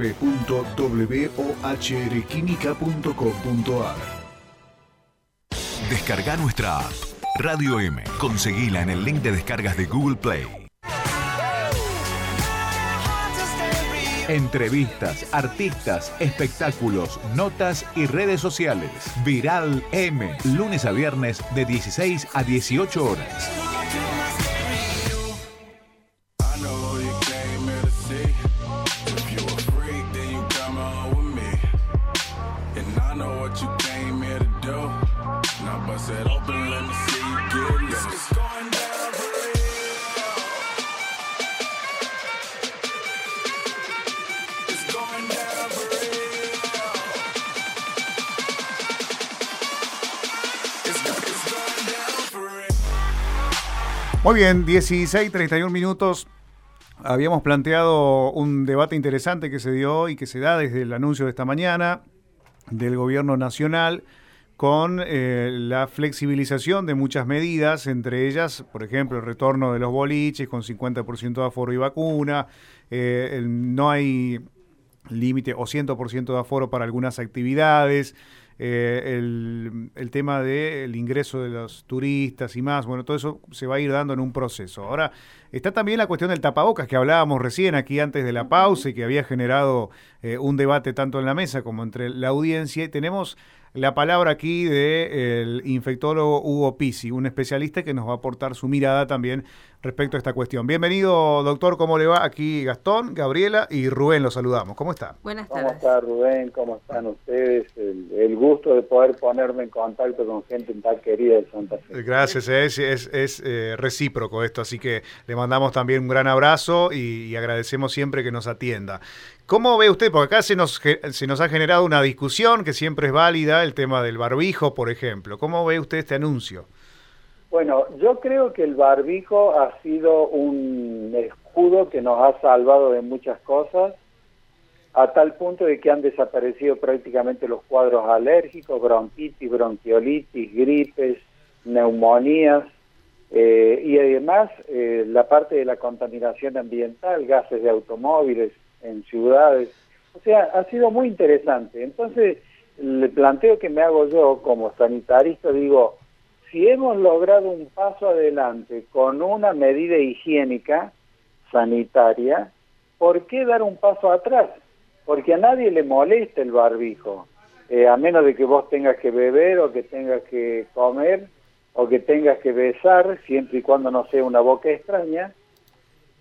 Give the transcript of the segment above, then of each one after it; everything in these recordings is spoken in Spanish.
www.ohrquímica.com.ar. Descarga nuestra app Radio M. Conseguila en el link de descargas de Google Play. Entrevistas, artistas, espectáculos, notas y redes sociales. Viral M. Lunes a viernes de 16 a 18 horas. Muy bien, 16, 31 minutos. Habíamos planteado un debate interesante que se dio y que se da desde el anuncio de esta mañana del gobierno nacional con eh, la flexibilización de muchas medidas, entre ellas, por ejemplo, el retorno de los boliches con 50% de aforo y vacuna, eh, no hay límite o 100% de aforo para algunas actividades, eh, el, tema del ingreso de los turistas y más, bueno, todo eso se va a ir dando en un proceso. Ahora, está también la cuestión del tapabocas que hablábamos recién aquí antes de la pausa y que había generado eh, un debate tanto en la mesa como entre la audiencia. Y tenemos la palabra aquí del infectólogo Hugo Pisi, un especialista que nos va a aportar su mirada también respecto a esta cuestión. Bienvenido, doctor, ¿cómo le va? Aquí Gastón, Gabriela y Rubén, los saludamos. ¿Cómo está? Buenas tardes. ¿Cómo está Rubén? ¿Cómo están ustedes? El, gusto de poder ponerme en contacto con gente tan querida de Santa Fe. Gracias, es, es, eh, recíproco esto, así que le mandamos también un gran abrazo y, agradecemos siempre que nos atienda. ¿Cómo ve usted? Porque acá se nos, se nos ha generado una discusión que siempre es válida, el tema del barbijo, por ejemplo. ¿Cómo ve usted este anuncio? Bueno, yo creo que el barbijo ha sido un escudo que nos ha salvado de muchas cosas, a tal punto de que han desaparecido prácticamente los cuadros alérgicos, bronquitis, bronquiolitis, gripes, neumonías, eh, y además eh, la parte de la contaminación ambiental, gases de automóviles en ciudades. O sea, ha sido muy interesante. Entonces, el planteo que me hago yo como sanitarista, digo, si hemos logrado un paso adelante con una medida higiénica sanitaria, ¿por qué dar un paso atrás? Porque a nadie le molesta el barbijo, eh, a menos de que vos tengas que beber o que tengas que comer o que tengas que besar, siempre y cuando no sea una boca extraña.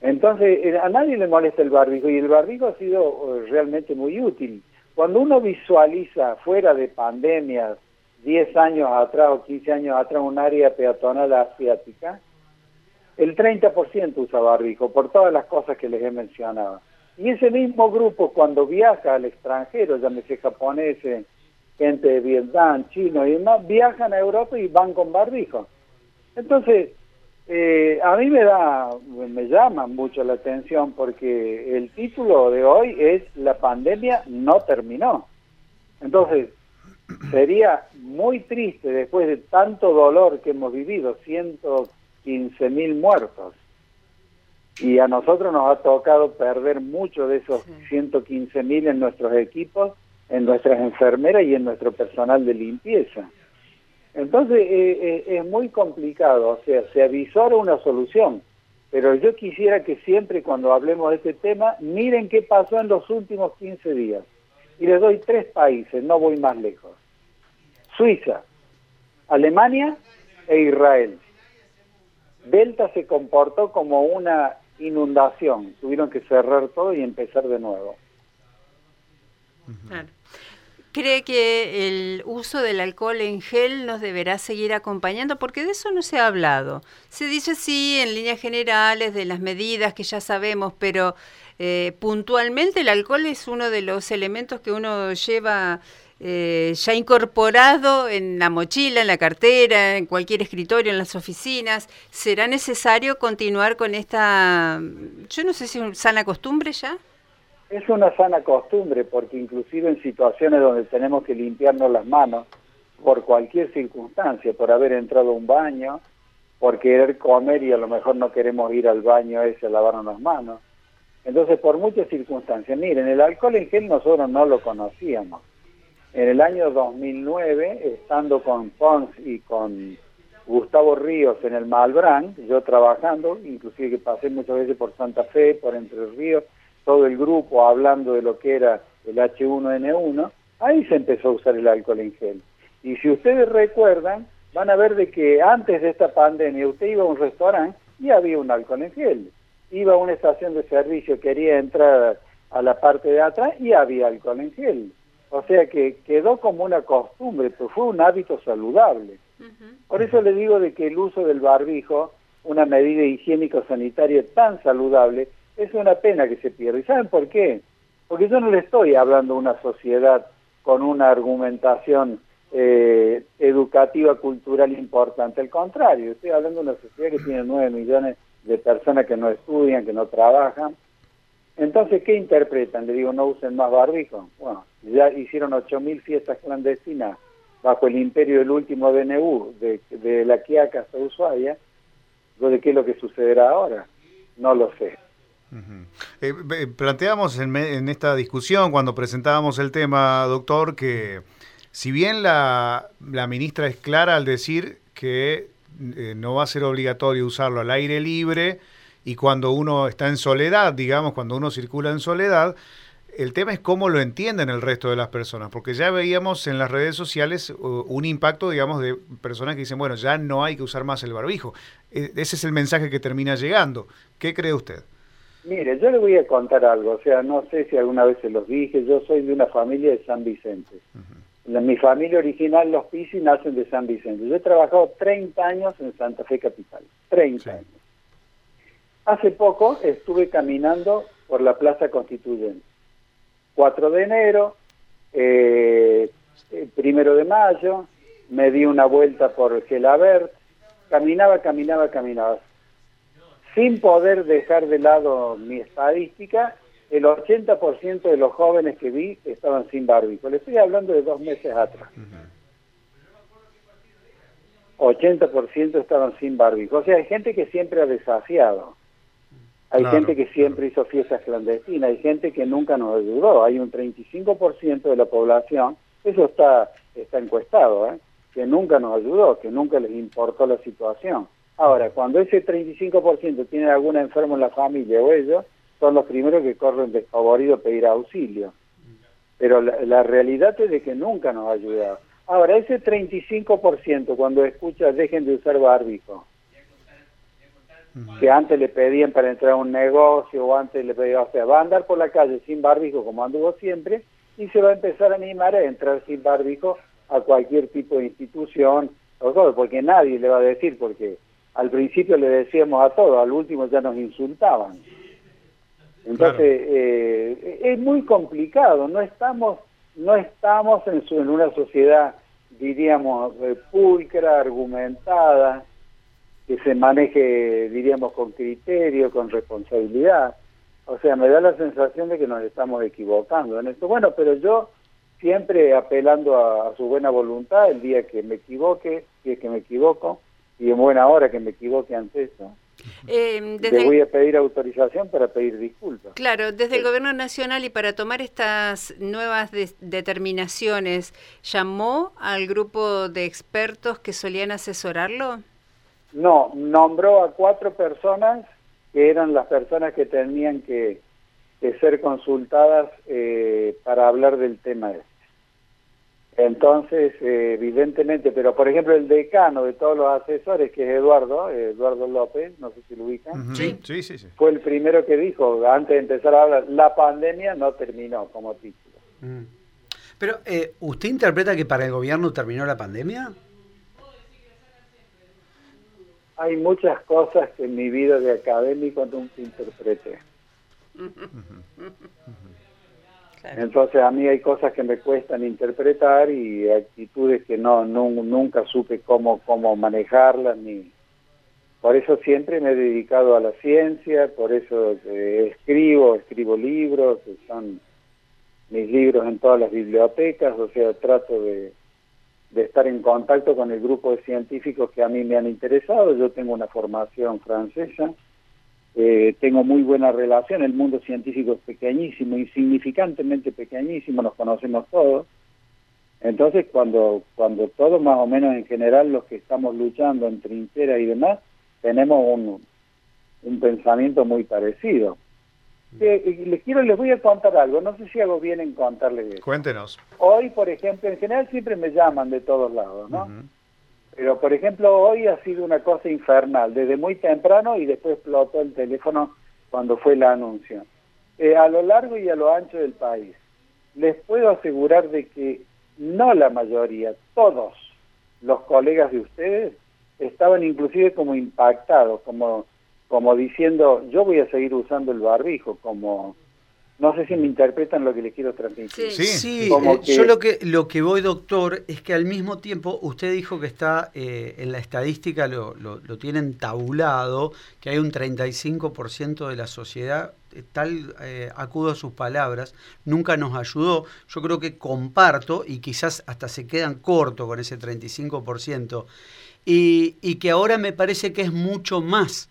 Entonces, eh, a nadie le molesta el barbijo y el barbijo ha sido eh, realmente muy útil. Cuando uno visualiza fuera de pandemias, 10 años atrás o 15 años atrás un área peatonal asiática, el 30% usa barbijo por todas las cosas que les he mencionado. Y ese mismo grupo cuando viaja al extranjero, llámese japoneses, gente de Vietnam, chino y demás, viajan a Europa y van con barbijo. Entonces, eh, a mí me da, me llama mucho la atención porque el título de hoy es La pandemia no terminó. Entonces, sería muy triste después de tanto dolor que hemos vivido, 115 mil muertos. Y a nosotros nos ha tocado perder mucho de esos 115 mil en nuestros equipos, en nuestras enfermeras y en nuestro personal de limpieza. Entonces eh, eh, es muy complicado, o sea, se avisora una solución, pero yo quisiera que siempre cuando hablemos de este tema, miren qué pasó en los últimos 15 días. Y les doy tres países, no voy más lejos. Suiza, Alemania e Israel. Delta se comportó como una inundación, tuvieron que cerrar todo y empezar de nuevo. ¿Cree que el uso del alcohol en gel nos deberá seguir acompañando? Porque de eso no se ha hablado. Se dice sí en líneas generales de las medidas que ya sabemos, pero eh, puntualmente el alcohol es uno de los elementos que uno lleva eh, ya incorporado en la mochila, en la cartera, en cualquier escritorio, en las oficinas. ¿Será necesario continuar con esta, yo no sé si es sana costumbre ya? Es una sana costumbre porque inclusive en situaciones donde tenemos que limpiarnos las manos por cualquier circunstancia, por haber entrado a un baño, por querer comer y a lo mejor no queremos ir al baño ese a lavarnos las manos, Entonces, por muchas circunstancias, miren, el alcohol en gel nosotros no lo conocíamos. En el año 2009, estando con Pons y con Gustavo Ríos en el Malbrán, yo trabajando, inclusive que pasé muchas veces por Santa Fe, por Entre Ríos, todo el grupo hablando de lo que era el H1N1, ahí se empezó a usar el alcohol en gel. Y si ustedes recuerdan, van a ver de que antes de esta pandemia usted iba a un restaurante y había un alcohol en gel. Iba a una estación de servicio, quería entrar a la parte de atrás y había alcohol en gel. O sea que quedó como una costumbre, pero fue un hábito saludable. Por eso le digo de que el uso del barbijo, una medida higiénico-sanitaria tan saludable, es una pena que se pierda. ¿Y saben por qué? Porque yo no le estoy hablando a una sociedad con una argumentación eh, educativa, cultural importante. Al contrario, estoy hablando de una sociedad que tiene nueve millones de personas que no estudian, que no trabajan. Entonces, ¿qué interpretan? Le digo, no usen más barbijo. Bueno, ya hicieron ocho mil fiestas clandestinas bajo el imperio del último DNU, de, de la Quiaca hasta Ushuaia. ¿De qué es lo que sucederá ahora? No lo sé. Eh, planteamos en, en, esta discusión, cuando presentábamos el tema, doctor, que si bien la, la ministra es clara al decir que eh, no va a ser obligatorio usarlo al aire libre y cuando uno está en soledad, digamos, cuando uno circula en soledad, el tema es cómo lo entienden el resto de las personas, porque ya veíamos en las redes sociales uh, un impacto, digamos, de personas que dicen, bueno, ya no hay que usar más el barbijo. E, ese es el mensaje que termina llegando. ¿Qué cree usted? Mire, yo le voy a contar algo, o sea, no sé si alguna vez se los dije, yo soy de una familia de San Vicente. mi familia original, los Pisi, nacen de San Vicente. Yo he trabajado 30 años en Santa Fe Capital, 30 años. Hace poco estuve caminando por la Plaza Constituyente. 4 de enero, eh, eh, primero de mayo, me di una vuelta por Gelabert, caminaba, caminaba, caminaba sin poder dejar de lado mi estadística, el 80% de los jóvenes que vi estaban sin barbijo. Le estoy hablando de dos meses atrás. 80% estaban sin barbijo. O sea, hay gente que siempre ha desafiado. Hay gente que siempre hizo fiestas clandestinas, hay gente que nunca nos ayudó. Hay un 35% de la población, eso está, está encuestado, ¿eh? que nunca nos ayudó, que nunca les importó la situación. Ahora, cuando ese 35% tiene algún enfermo en la familia o ellos, son los primeros que corren desfavoridos a pedir auxilio. Pero la, realidad es de que nunca nos ha ayudado. Ahora, ese 35% cuando escucha dejen de usar barbijo, que antes le pedían para entrar a un negocio o antes le pedían, o sea, va a andar por la calle sin barbijo como anduvo siempre y se va a empezar a animar a entrar sin barbijo a cualquier tipo de institución, porque nadie le va a decir, porque al principio le decíamos a todos, al último ya nos insultaban. Entonces, eh, es muy complicado, no estamos, no estamos en, en una sociedad, diríamos, eh, pulcra, argumentada, que se maneje, diríamos, con criterio, con responsabilidad. O sea, me da la sensación de que nos estamos equivocando en esto. Bueno, pero yo siempre apelando a, a su buena voluntad, el día que me equivoque, si es que me equivoco, y en buena hora que me equivoque ante eso. Eh, Le voy a pedir autorización para pedir disculpas. Claro, desde el Gobierno Nacional y para tomar estas nuevas determinaciones, ¿llamó al grupo de expertos que solían asesorarlo? No, nombró a cuatro personas que eran las personas que tenían que, ser consultadas eh, para hablar del tema. Entonces, eh, evidentemente, pero por ejemplo el decano de todos los asesores, que es Eduardo, Eduardo López, no sé si lo ubican, sí, sí, sí, fue el primero que dijo, antes de empezar a hablar, la pandemia no terminó como título. Mm. Pero, eh, ¿usted interpreta que para el gobierno terminó la pandemia? Hay muchas cosas que en mi vida de académico nunca interpreté. Entonces a mí hay cosas que me cuestan interpretar y actitudes que no, nunca supe cómo cómo manejarlas ni por eso siempre me he dedicado a la ciencia, por eso eh, escribo, escribo libros, son mis libros en todas las bibliotecas, o sea, trato de, de estar en contacto con el grupo de científicos que a mí me han interesado. Yo tengo una formación francesa, eh, tengo muy buena relación, el mundo científico es pequeñísimo, insignificantemente pequeñísimo, nos conocemos todos. Entonces, cuando, cuando todos más o menos en general los que estamos luchando en trinchera y demás, tenemos un, un pensamiento muy parecido. Mm. Eh, les quiero, les voy a contar algo, no sé si hago bien en contarles eso. Cuéntenos. Hoy, por ejemplo, en general siempre me llaman de todos lados, ¿no? Pero, por ejemplo, hoy ha sido una cosa infernal, desde muy temprano y después explotó el teléfono cuando fue la anuncio. Eh, a lo largo y a lo ancho del país, les puedo asegurar de que no la mayoría, todos los colegas de ustedes estaban inclusive como impactados, como, como diciendo, yo voy a seguir usando el barbijo, como no sé si me interpretan lo que les quiero transmitir. Sí, sí. Eh, yo lo que, lo que voy, doctor, es que al mismo tiempo usted dijo que está eh, en la estadística, lo, lo, tienen tabulado, que hay un 35% de la sociedad, eh, tal acudo a sus palabras, nunca nos ayudó. Yo creo que comparto y quizás hasta se quedan cortos con ese 35%. Y, y que ahora me parece que es mucho más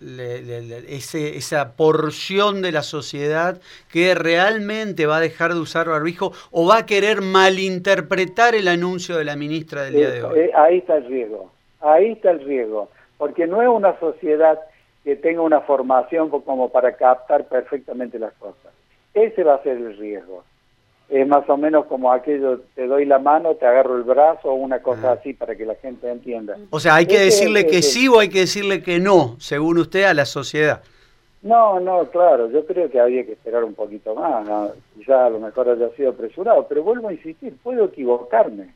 ese, esa porción de la sociedad que realmente va a dejar de usar barbijo o va a querer malinterpretar el anuncio de la ministra del día de hoy. Eh, ahí está el riesgo, ahí está el riesgo, porque no es una sociedad que tenga una formación como para captar perfectamente las cosas. Ese va a ser el riesgo es más o menos como aquello, te doy la mano, te agarro el brazo o una cosa así para que la gente entienda. O sea, hay que decirle que sí o hay que decirle que no, según usted, a la sociedad. No, no, claro, yo creo que había que esperar un poquito más, quizá a lo mejor haya sido apresurado, pero vuelvo a insistir, puedo equivocarme.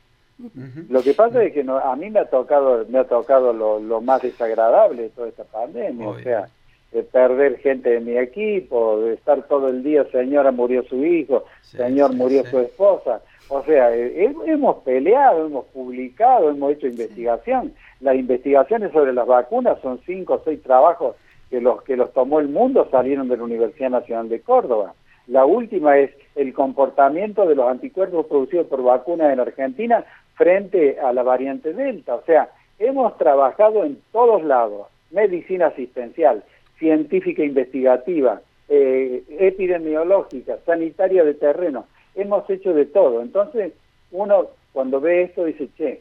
Lo que pasa es que no, a mí me ha tocado, me ha tocado lo, más desagradable de toda esta pandemia, o sea, de perder gente de mi equipo, de estar todo el día, señora murió su hijo, señor murió su esposa. O sea, eh, hemos peleado, hemos publicado, hemos hecho investigación. Las investigaciones sobre las vacunas son cinco o seis trabajos que los que los tomó el mundo salieron de la Universidad Nacional de Córdoba. La última es el comportamiento de los anticuerpos producidos por vacunas en Argentina frente a la variante Delta. O sea, hemos trabajado en todos lados, medicina asistencial, científica investigativa, eh, epidemiológica, sanitaria de terreno. Hemos hecho de todo. Entonces, uno cuando ve esto dice, che,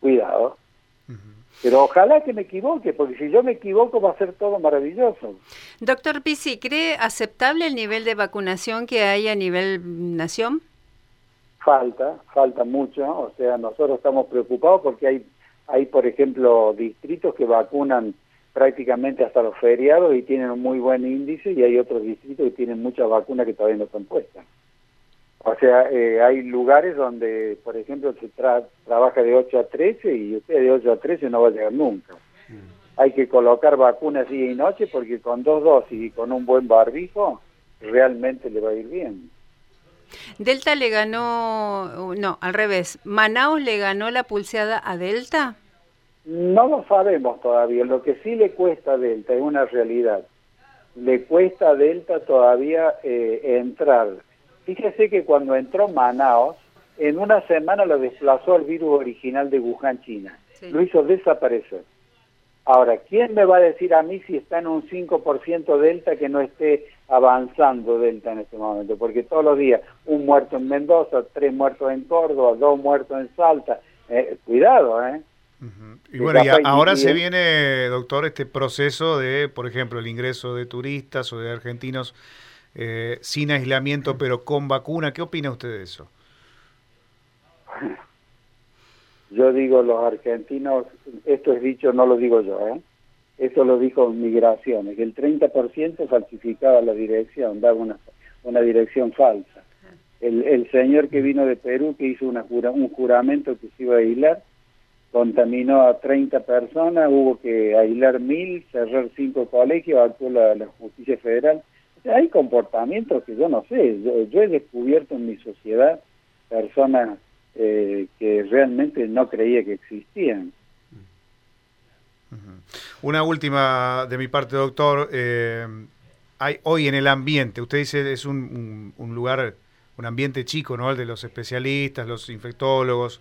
cuidado. Pero ojalá que me equivoque, porque si yo me equivoco va a ser todo maravilloso. Doctor Pisi, ¿cree aceptable el nivel de vacunación que hay a nivel nación? Falta, falta mucho. O sea, nosotros estamos preocupados porque hay, hay por ejemplo, distritos que vacunan prácticamente hasta los feriados y tienen un muy buen índice y hay otros distritos que tienen muchas vacunas que todavía no están puestas. O sea, eh, hay lugares donde, por ejemplo, se trabaja de 8 a 13 y usted de 8 a 13 no va a llegar nunca. Hay que colocar vacunas día y noche porque con dos dosis y con un buen barbijo realmente le va a ir bien. Delta le ganó, no, al revés, Manaus le ganó la pulseada a Delta. No lo sabemos todavía. Lo que sí le cuesta a Delta es una realidad. Le cuesta a Delta todavía eh, entrar. Fíjese que cuando entró Manaos, en una semana lo desplazó el virus original de Wuhan, China. Lo hizo desaparecer. Ahora, ¿quién me va a decir a mí si está en un 5% Delta que no esté avanzando Delta en este momento? Porque todos los días, un muerto en Mendoza, tres muertos en Córdoba, dos muertos en Salta. Eh, cuidado, ¿eh? Y bueno, ahora se viene, doctor, este proceso de, por ejemplo, el ingreso de turistas o de argentinos eh, sin aislamiento pero con vacuna. ¿Qué opina usted de eso? Yo digo los argentinos, esto es dicho, no lo digo yo, ¿eh? Esto lo dijo Migraciones, que el 30% falsificaba la dirección, daba una, una dirección falsa. El, el señor que vino de Perú, que hizo una un juramento que se iba a aislar, contaminó a 30 personas, hubo que aislar mil, cerrar cinco colegios, actuó la, justicia federal. hay comportamientos que yo no sé, yo, he descubierto en mi sociedad personas eh, que realmente no creía que existían. Una última de mi parte, doctor. Eh, hay hoy en el ambiente, usted dice es un, un, lugar, un ambiente chico, ¿no? El de los especialistas, los infectólogos,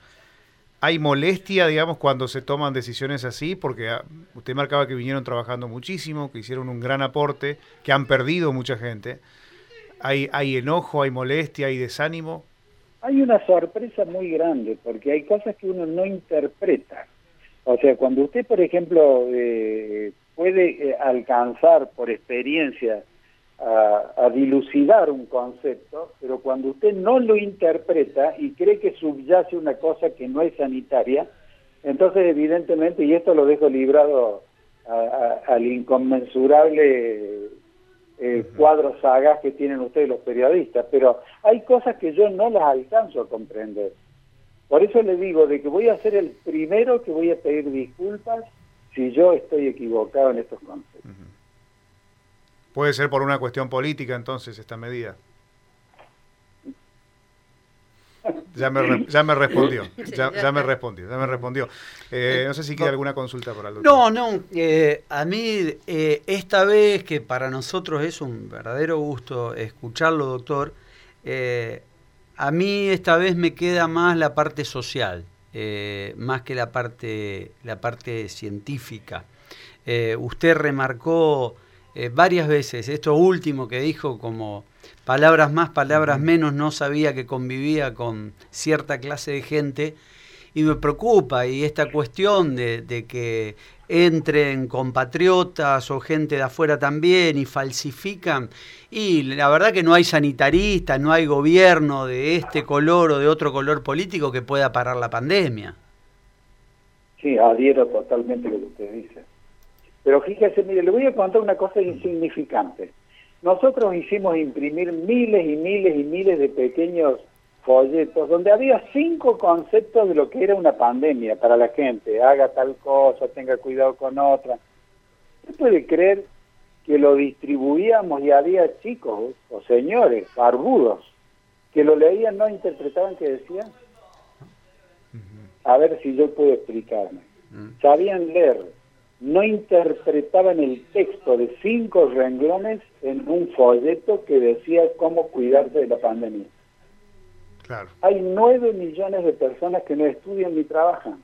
¿Hay molestia, digamos, cuando se toman decisiones así? Porque ah, usted marcaba que vinieron trabajando muchísimo, que hicieron un gran aporte, que han perdido mucha gente. ¿Hay, hay enojo, hay molestia, hay desánimo? Hay una sorpresa muy grande, porque hay cosas que uno no interpreta. O sea, cuando usted, por ejemplo, eh, puede eh, alcanzar por experiencia a, dilucidar un concepto, pero cuando usted no lo interpreta y cree que subyace una cosa que no es sanitaria, entonces evidentemente, y esto lo dejo librado al inconmensurable eh, cuadro sagas que tienen ustedes los periodistas, pero hay cosas que yo no las alcanzo a comprender. Por eso le digo de que voy a ser el primero que voy a pedir disculpas si yo estoy equivocado en estos conceptos. Puede ser por una cuestión política entonces esta medida. Ya me, ya me respondió, ya, me respondió, ya me respondió. Eh, no sé si quiere alguna consulta para el doctor. No, no, eh, a mí eh, esta vez que para nosotros es un verdadero gusto escucharlo, doctor, a mí esta vez me queda más la parte social, más que la parte, la parte científica. usted remarcó eh, varias veces. Esto último que dijo, como palabras más, palabras menos, no sabía que convivía con cierta clase de gente. Y me preocupa, y esta cuestión de, de que entren compatriotas o gente de afuera también y falsifican. Y la verdad que no hay sanitaristas, no hay gobierno de este color o de otro color político que pueda parar la pandemia. Sí, adhiero totalmente a lo que usted dice. Pero fíjese, mire, le voy a contar una cosa insignificante. Nosotros hicimos imprimir miles y miles y miles de pequeños folletos donde había cinco conceptos de lo que era una pandemia para la gente. Haga tal cosa, tenga cuidado con otra. ¿Usted puede creer que lo distribuíamos y había chicos o señores barbudos que lo leían, no interpretaban qué decían? A ver si yo puedo explicarme. Mm. Sabían leer, no interpretaban el texto de cinco renglones en un folleto que decía cómo cuidarse de la pandemia. Claro. Hay nueve millones de personas que no estudian ni trabajan.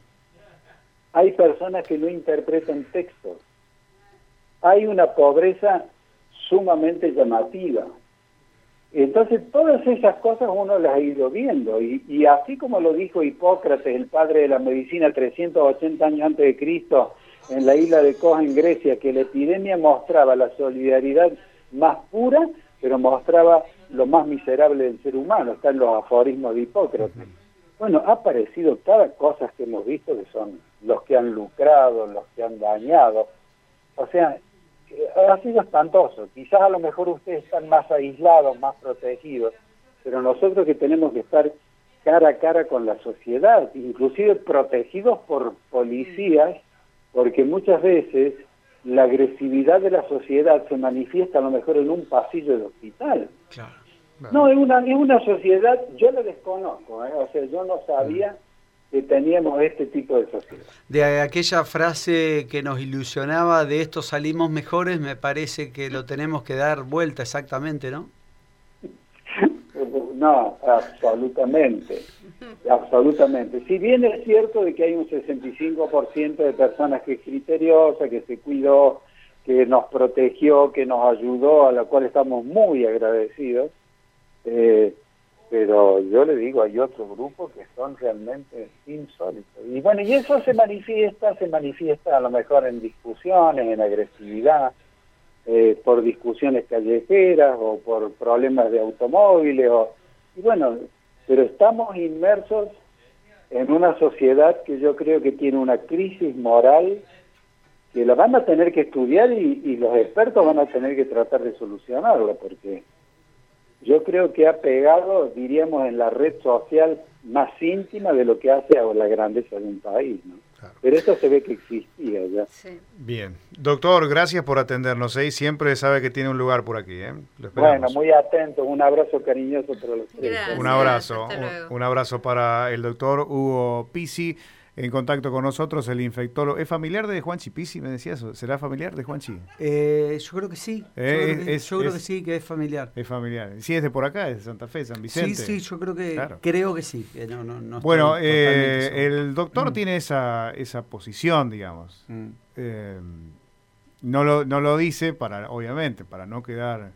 Hay personas que no interpretan textos. Hay una pobreza sumamente llamativa. Entonces todas esas cosas uno las ha ido viendo y, y así como lo dijo Hipócrates, el padre de la medicina 380 años antes de Cristo, en la isla de Kos en Grecia, que la epidemia mostraba la solidaridad más pura, pero mostraba lo más miserable del ser humano, están los aforismos de Hipócrates. Bueno, ha aparecido cada cosa que hemos visto que son los que han lucrado, los que han dañado. O sea, ha sido espantoso. Quizás a lo mejor ustedes están más aislados, más protegidos, pero nosotros que tenemos que estar cara a cara con la sociedad, inclusive protegidos por policías porque muchas veces la agresividad de la sociedad se manifiesta a lo mejor en un pasillo de hospital. Claro, No, es una, es una sociedad, yo la desconozco, ¿eh? o sea, yo no sabía mm. que teníamos este tipo de sociedad. De aquella frase que nos ilusionaba de esto salimos mejores, me parece que lo tenemos que dar vuelta exactamente, ¿no? no, absolutamente. Absolutamente. Si bien es cierto de que hay un 65% de personas que es criteriosa, que se cuidó, que nos protegió, que nos ayudó, a la cual estamos muy agradecidos, eh, pero yo le digo, hay otros grupos que son realmente insólitos. Y bueno, y eso se manifiesta, se manifiesta a lo mejor en discusiones, en agresividad, eh, por discusiones callejeras o por problemas de automóviles. O, y bueno, pero estamos inmersos en una sociedad que yo creo que tiene una crisis moral que la van a tener que estudiar y, los expertos van a tener que tratar de solucionarla, porque yo creo que ha pegado, diríamos, en la red social más íntima de lo que hace a la grandeza de un país. ¿no? Pero esto se ve que existía ya. Bien. Doctor, gracias por atendernos. ¿eh? Siempre sabe que tiene un lugar por aquí. ¿eh? bueno, muy atento. Un abrazo cariñoso para los tres. Un abrazo. Un, abrazo para el doctor Hugo Pisi. En contacto con nosotros el infectólogo. ¿Es familiar de Juan Chipisi? Me decía eso. ¿Será familiar de Juan Chi? Eh, yo creo que sí. yo, Eh, creo, que, es- yo creo es- que sí, que es familiar. Es familiar. Sí, es de por acá, es de Santa Fe, San Vicente. Sí, sí, yo creo que Claro. creo que sí. que no, no, no Bueno, eh, el doctor Mm. tiene esa, esa posición, digamos. Mm. Eh, no, lo, no lo dice para, obviamente, para no quedar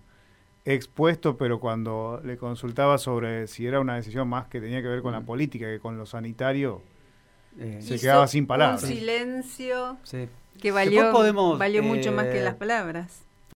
expuesto, pero cuando le consultaba sobre si era una decisión más que tenía que ver con la Mm. política que con lo sanitario, Eh, Se quedaba sin palabras. Un silencio sí. que valió, podemos, valió mucho más que eh, las palabras.